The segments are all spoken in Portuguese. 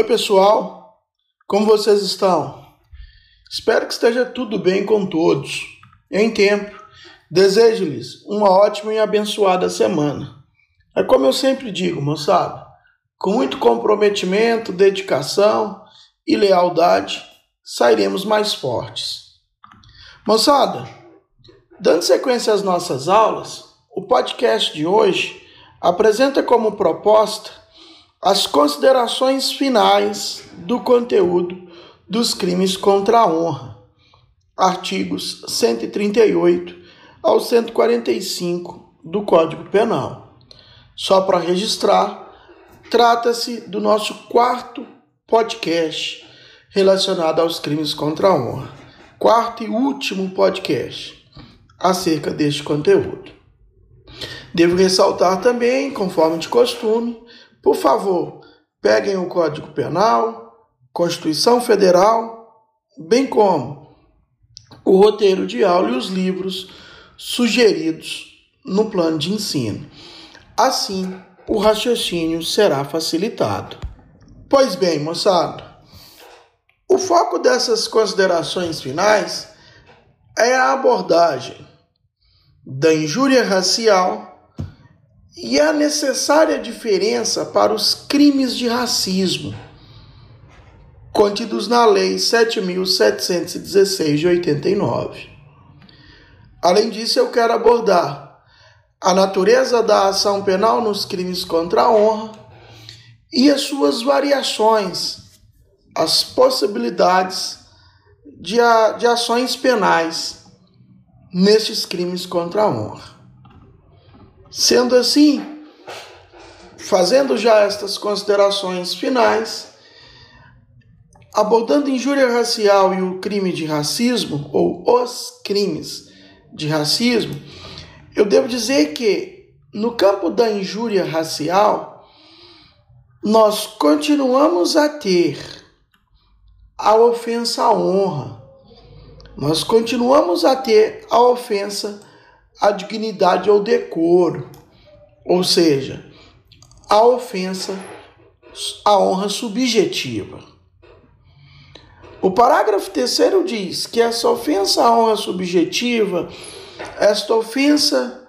Oi, pessoal, como vocês estão? Espero que esteja tudo bem com todos. Em tempo, desejo-lhes uma ótima e abençoada semana. É como eu sempre digo, moçada, com muito comprometimento, dedicação e lealdade, sairemos mais fortes. Moçada, dando sequência às nossas aulas, o podcast de hoje apresenta como proposta as considerações finais do conteúdo dos crimes contra a honra, artigos 138 ao 145 do Código Penal. Só para registrar, trata-se do nosso quarto podcast relacionado aos crimes contra a honra, quarto e último podcast acerca deste conteúdo. Devo ressaltar também, conforme de costume, por favor, peguem o Código Penal, Constituição Federal, bem como o roteiro de aula e os livros sugeridos no plano de ensino. Assim, o raciocínio será facilitado. Pois bem, moçada, o foco dessas considerações finais é a abordagem da injúria racial e a necessária diferença para os crimes de racismo contidos na Lei 7.716 de 89. Além disso, eu quero abordar a natureza da ação penal nos crimes contra a honra e as suas variações, as possibilidades de, de ações penais nestes crimes contra a honra. Sendo assim, fazendo já estas considerações finais, abordando injúria racial e o crime de racismo, ou os crimes de racismo, eu devo dizer que no campo da injúria racial, nós continuamos a ter a ofensa à honra, nós continuamos a ter a ofensa a dignidade ou decoro, ou seja, a ofensa à honra subjetiva. O parágrafo terceiro diz que essa ofensa à honra subjetiva, esta ofensa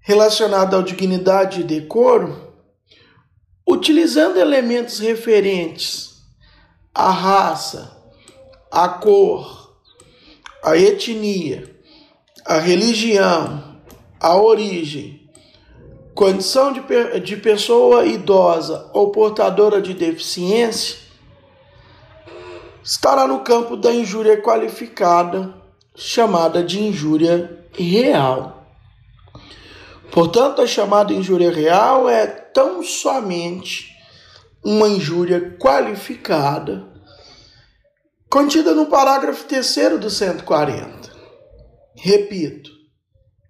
relacionada à dignidade e decoro, utilizando elementos referentes à raça, à cor, à etnia, a religião, a origem, condição de, de pessoa idosa ou portadora de deficiência, estará no campo da injúria qualificada, chamada de injúria real. Portanto, a chamada injúria real é tão somente uma injúria qualificada, contida no parágrafo 3 do 140. Repito,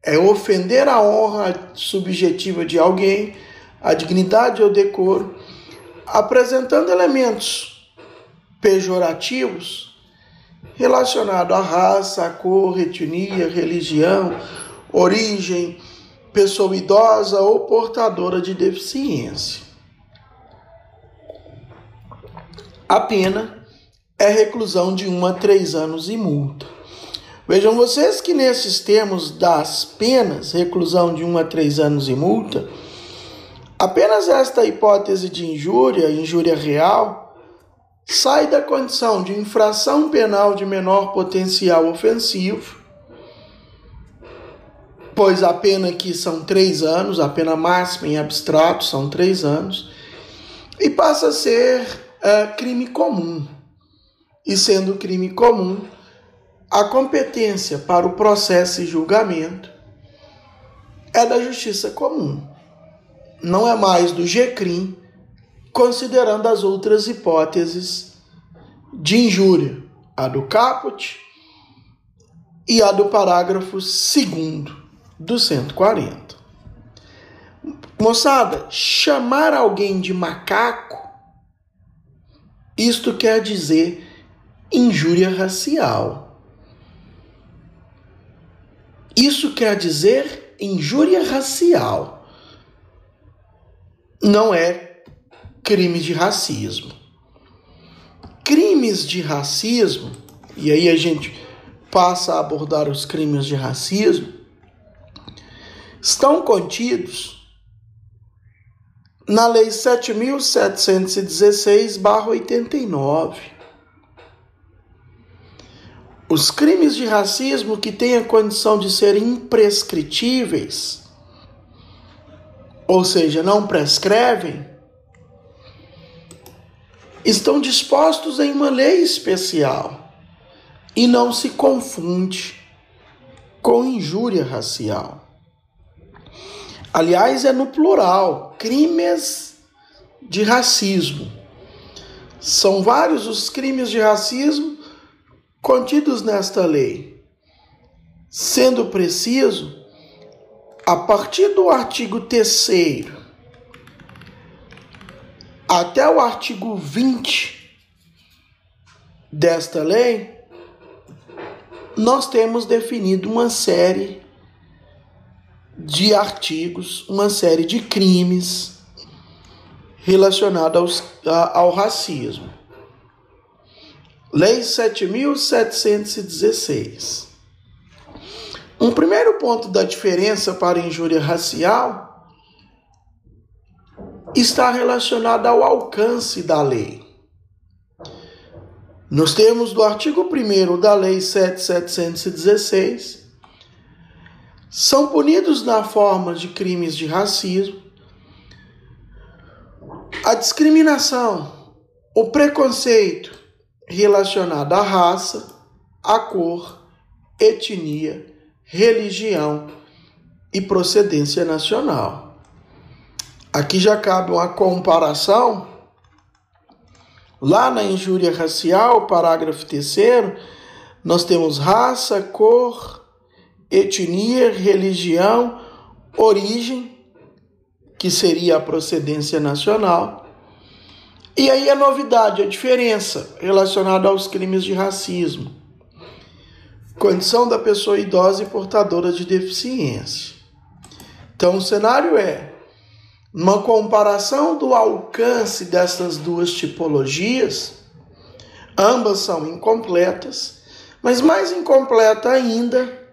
é ofender a honra subjetiva de alguém, a dignidade ou decoro, apresentando elementos pejorativos relacionados à raça, à cor, etnia, religião, origem, pessoa idosa ou portadora de deficiência. A pena é reclusão de 1 a 3 anos e multa. Vejam vocês que nesses termos das penas, reclusão de 1 a 3 anos e multa, apenas esta hipótese de injúria, injúria real, sai da condição de infração penal de menor potencial ofensivo, pois a pena aqui são três anos, a pena máxima em abstrato são três anos, e passa a ser uh, crime comum. E sendo crime comum, a competência para o processo e julgamento é da justiça comum, não é mais do GCRIM, considerando as outras hipóteses de injúria, a do caput e a do parágrafo 2 do 140. Moçada, chamar alguém de macaco, isto quer dizer injúria racial. Isso quer dizer injúria racial. Não é crime de racismo. crimes de racismo, e aí a gente passa a abordar os crimes de racismo, estão contidos na Lei 7.716-89. Os crimes de racismo que têm a condição de serem imprescritíveis, ou seja, não prescrevem, estão dispostos em uma lei especial e não se confunde com injúria racial. Aliás, é no plural, crimes de racismo. São vários os crimes de racismo contidos nesta lei. Sendo preciso, a partir do artigo 3 até o artigo 20 desta lei, nós temos definido uma série de artigos, uma série de crimes relacionados ao racismo. Lei 7.716. Um primeiro ponto da diferença para injúria racial está relacionado ao alcance da lei. Nos termos do artigo 1 da Lei 7.716, são punidos na forma de crimes de racismo, a discriminação, o preconceito relacionado à raça, à cor, etnia, religião e procedência nacional. Aqui já cabe uma comparação. Lá na injúria racial, parágrafo terceiro, nós temos raça, cor, etnia, religião, origem, que seria a procedência nacional. E aí a novidade, a diferença relacionada aos crimes de racismo. Condição da pessoa idosa e portadora de deficiência. Então o cenário é uma comparação do alcance dessas duas tipologias, ambas são incompletas, mas mais incompleta ainda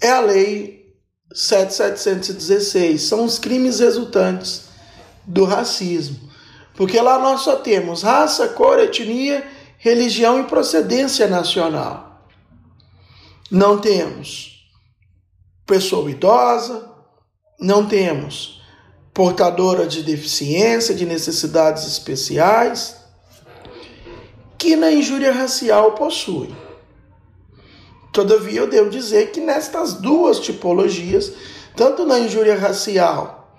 é a lei 7716, são os crimes resultantes do racismo. Porque lá nós só temos raça, cor, etnia, religião e procedência nacional. Não temos pessoa idosa, não temos portadora de deficiência, de necessidades especiais, que na injúria racial possui. Todavia, eu devo dizer que nestas duas tipologias, tanto na injúria racial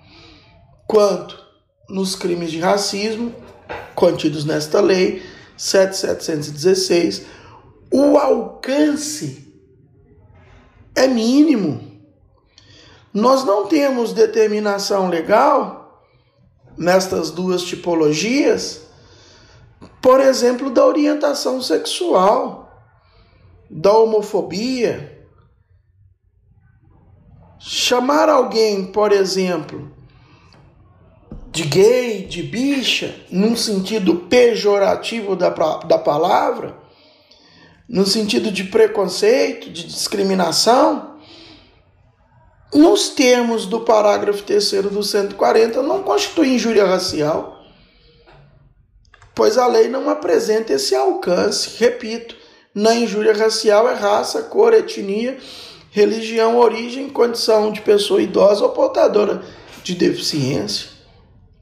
quanto nos crimes de racismo contidos nesta lei 7716, o alcance é mínimo. Nós não temos determinação legal nestas duas tipologias, por exemplo, da orientação sexual da homofobia, chamar alguém, por exemplo, de gay, de bicha, num sentido pejorativo da, da palavra, no sentido de preconceito, de discriminação, nos termos do parágrafo 3 do 140, não constitui injúria racial, pois a lei não apresenta esse alcance, repito, na injúria racial é raça, cor, etnia, religião, origem, condição de pessoa idosa ou portadora de deficiência.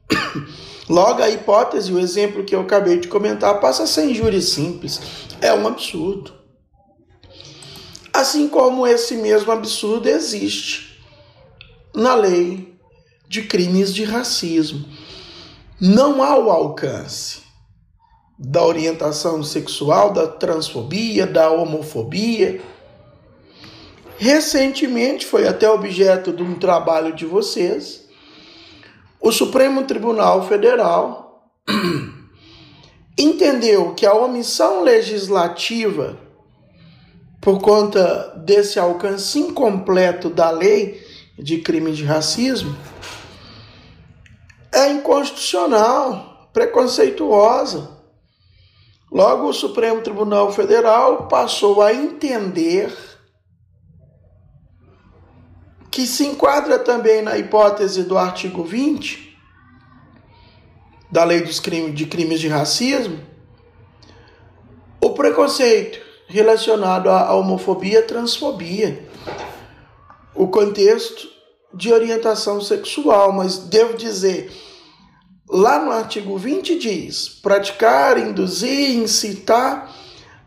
Logo, a hipótese, o exemplo que eu acabei de comentar, passa a ser injúria simples. É um absurdo. Assim como esse mesmo absurdo existe na lei de crimes de racismo. Não há o alcance da orientação sexual, da transfobia, da homofobia. Recentemente foi até objeto de um trabalho de vocês. O Supremo Tribunal Federal entendeu que a omissão legislativa, por conta desse alcance incompleto da lei de crime de racismo, é inconstitucional, preconceituosa. Logo, o Supremo Tribunal Federal passou a entender que se enquadra também na hipótese do artigo 20 da Lei dos crimes, de Crimes de Racismo o preconceito relacionado à homofobia transfobia, o contexto de orientação sexual, mas devo dizer Lá no artigo 20 diz: praticar, induzir, incitar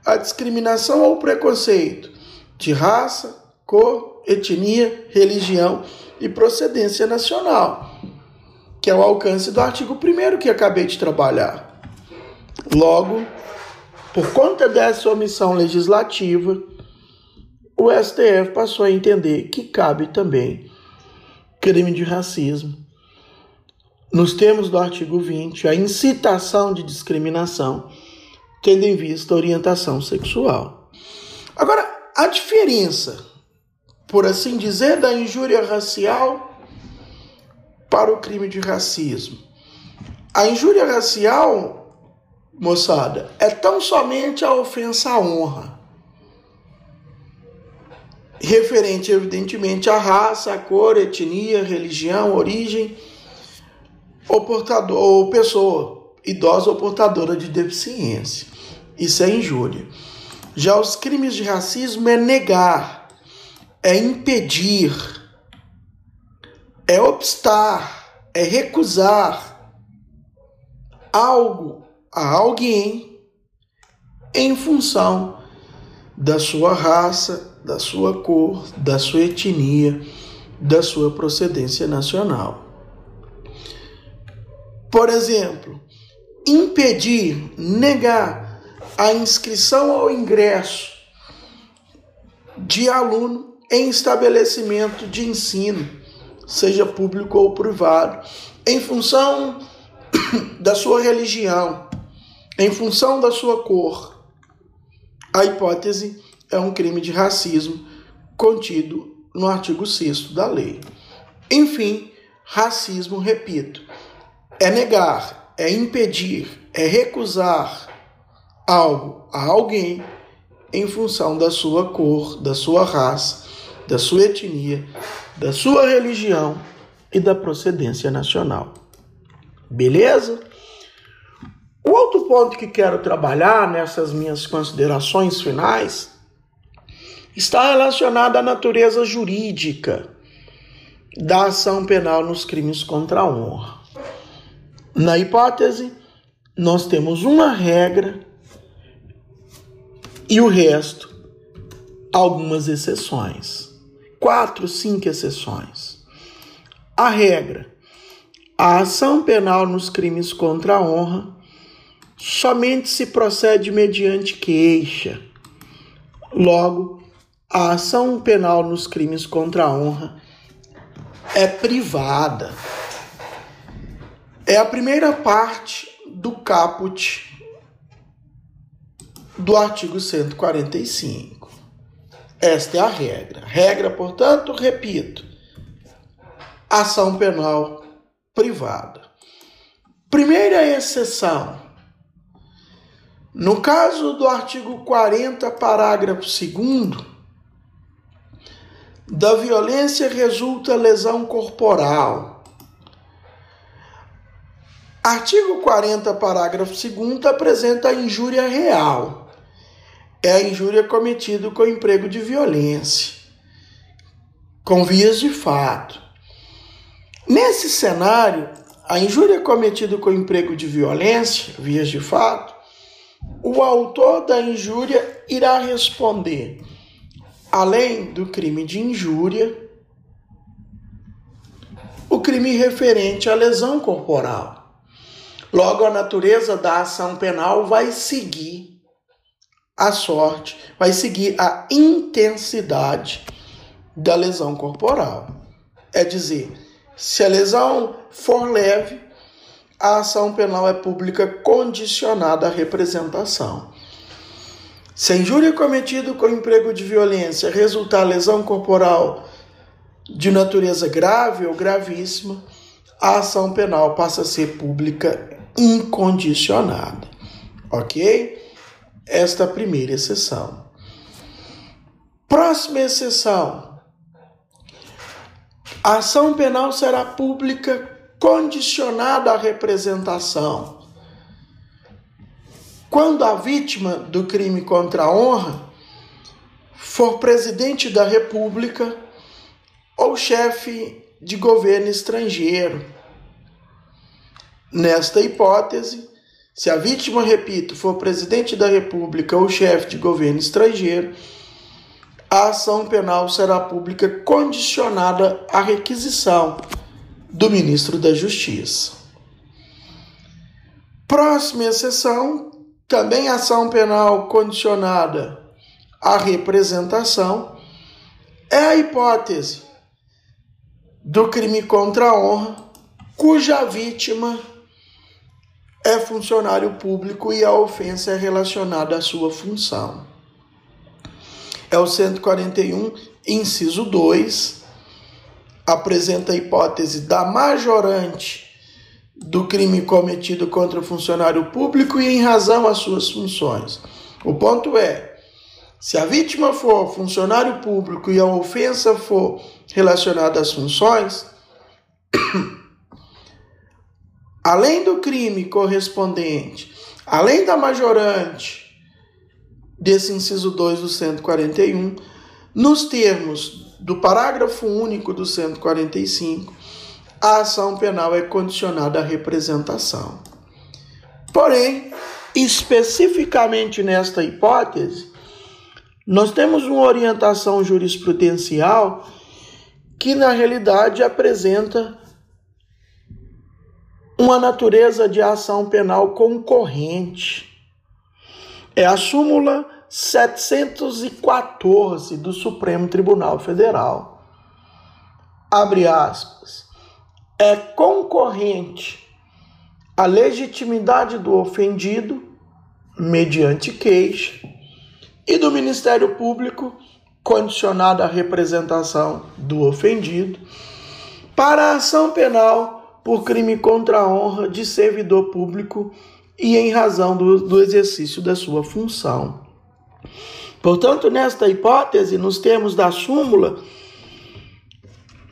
a discriminação ou preconceito de raça, cor, etnia, religião e procedência nacional, que é o alcance do artigo 1 que acabei de trabalhar. Logo, por conta dessa omissão legislativa, o STF passou a entender que cabe também crime de racismo nos termos do artigo 20, a incitação de discriminação, tendo em vista a orientação sexual. Agora, a diferença, por assim dizer, da injúria racial para o crime de racismo. A injúria racial, moçada, é tão somente a ofensa à honra. Referente, evidentemente, à raça, à cor, etnia, religião, origem ou portador ou pessoa idosa ou portadora de deficiência. Isso é injúria. Já os crimes de racismo é negar, é impedir, é obstar, é recusar algo a alguém em função da sua raça, da sua cor, da sua etnia, da sua procedência nacional. Por exemplo, impedir, negar a inscrição ou ingresso de aluno em estabelecimento de ensino, seja público ou privado, em função da sua religião, em função da sua cor. A hipótese é um crime de racismo contido no artigo 6 da lei. Enfim, racismo, repito, é negar, é impedir, é recusar algo a alguém em função da sua cor, da sua raça, da sua etnia, da sua religião e da procedência nacional. Beleza? O outro ponto que quero trabalhar nessas minhas considerações finais está relacionado à natureza jurídica da ação penal nos crimes contra a honra. Na hipótese, nós temos uma regra e o resto, algumas exceções. Quatro, cinco exceções. A regra: a ação penal nos crimes contra a honra somente se procede mediante queixa. Logo, a ação penal nos crimes contra a honra é privada é a primeira parte do caput do artigo 145. Esta é a regra. Regra, portanto, repito, ação penal privada. Primeira exceção. No caso do artigo 40, parágrafo 2 da violência resulta lesão corporal Artigo 40, parágrafo 2 apresenta a injúria real. É a injúria cometida com emprego de violência, com vias de fato. Nesse cenário, a injúria cometida com emprego de violência, vias de fato, o autor da injúria irá responder, além do crime de injúria, o crime referente à lesão corporal. Logo, a natureza da ação penal vai seguir a sorte, vai seguir a intensidade da lesão corporal. É dizer, se a lesão for leve, a ação penal é pública condicionada à representação. Se a injúria cometida com emprego de violência resultar lesão corporal de natureza grave ou gravíssima, a ação penal passa a ser pública incondicionada. Ok? Esta primeira exceção. Próxima exceção. A ação penal será pública condicionada à representação. Quando a vítima do crime contra a honra for presidente da República ou chefe de governo estrangeiro. Nesta hipótese, se a vítima, repito, for presidente da República ou chefe de governo estrangeiro, a ação penal será pública condicionada à requisição do ministro da Justiça. Próxima exceção, também ação penal condicionada à representação, é a hipótese do crime contra a honra, cuja vítima é funcionário público e a ofensa é relacionada à sua função. É o 141, inciso 2, apresenta a hipótese da majorante do crime cometido contra o funcionário público e em razão às suas funções. O ponto é: se a vítima for funcionário público e a ofensa for relacionada às funções, além do crime correspondente, além da majorante desse inciso 2 do 141, nos termos do parágrafo único do 145, a ação penal é condicionada à representação. Porém, especificamente nesta hipótese, nós temos uma orientação jurisprudencial que, na realidade, apresenta uma natureza de ação penal concorrente. É a súmula 714 do Supremo Tribunal Federal. Abre aspas. É concorrente a legitimidade do ofendido, mediante queixa, e do Ministério Público, condicionada à representação do ofendido, para a ação penal por crime contra a honra de servidor público e em razão do, do exercício da sua função. Portanto, nesta hipótese, nos termos da súmula,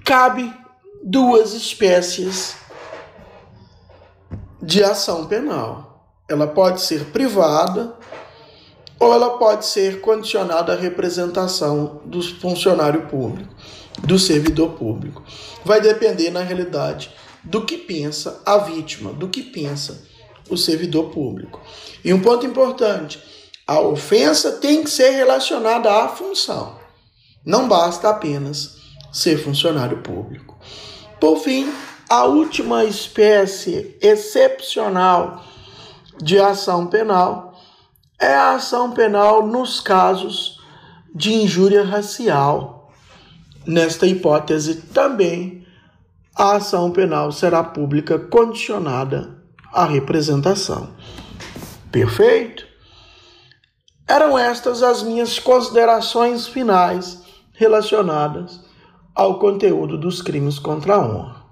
cabe duas espécies de ação penal. Ela pode ser privada ou ela pode ser condicionada à representação do funcionário público, do servidor público. Vai depender, na realidade, do que pensa a vítima, do que pensa o servidor público. E um ponto importante: a ofensa tem que ser relacionada à função. Não basta apenas ser funcionário público. Por fim, a última espécie excepcional de ação penal é a ação penal nos casos de injúria racial. Nesta hipótese, também a ação penal será pública condicionada à representação. Perfeito? Eram estas as minhas considerações finais relacionadas ao conteúdo dos crimes contra a honra.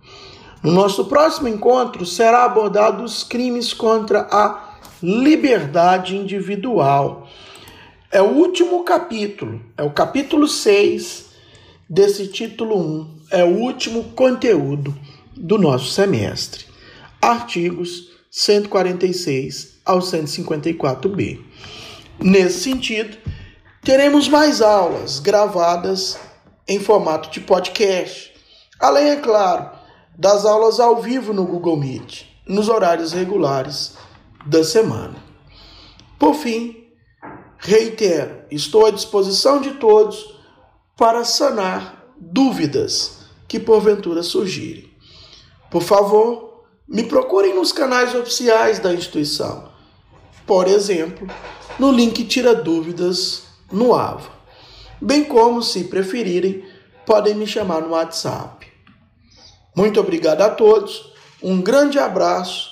No nosso próximo encontro será abordado os crimes contra a liberdade individual. É o último capítulo, é o capítulo 6 desse título 1 é o último conteúdo do nosso semestre. Artigos 146 ao 154b. Nesse sentido, teremos mais aulas gravadas em formato de podcast, além, é claro, das aulas ao vivo no Google Meet, nos horários regulares da semana. Por fim, reitero, estou à disposição de todos para sanar dúvidas que porventura surgirem. Por favor, me procurem nos canais oficiais da instituição. Por exemplo, no link Tira Dúvidas no AVA. Bem como, se preferirem, podem me chamar no WhatsApp. Muito obrigado a todos, um grande abraço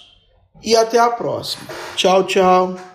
e até a próxima. Tchau, tchau.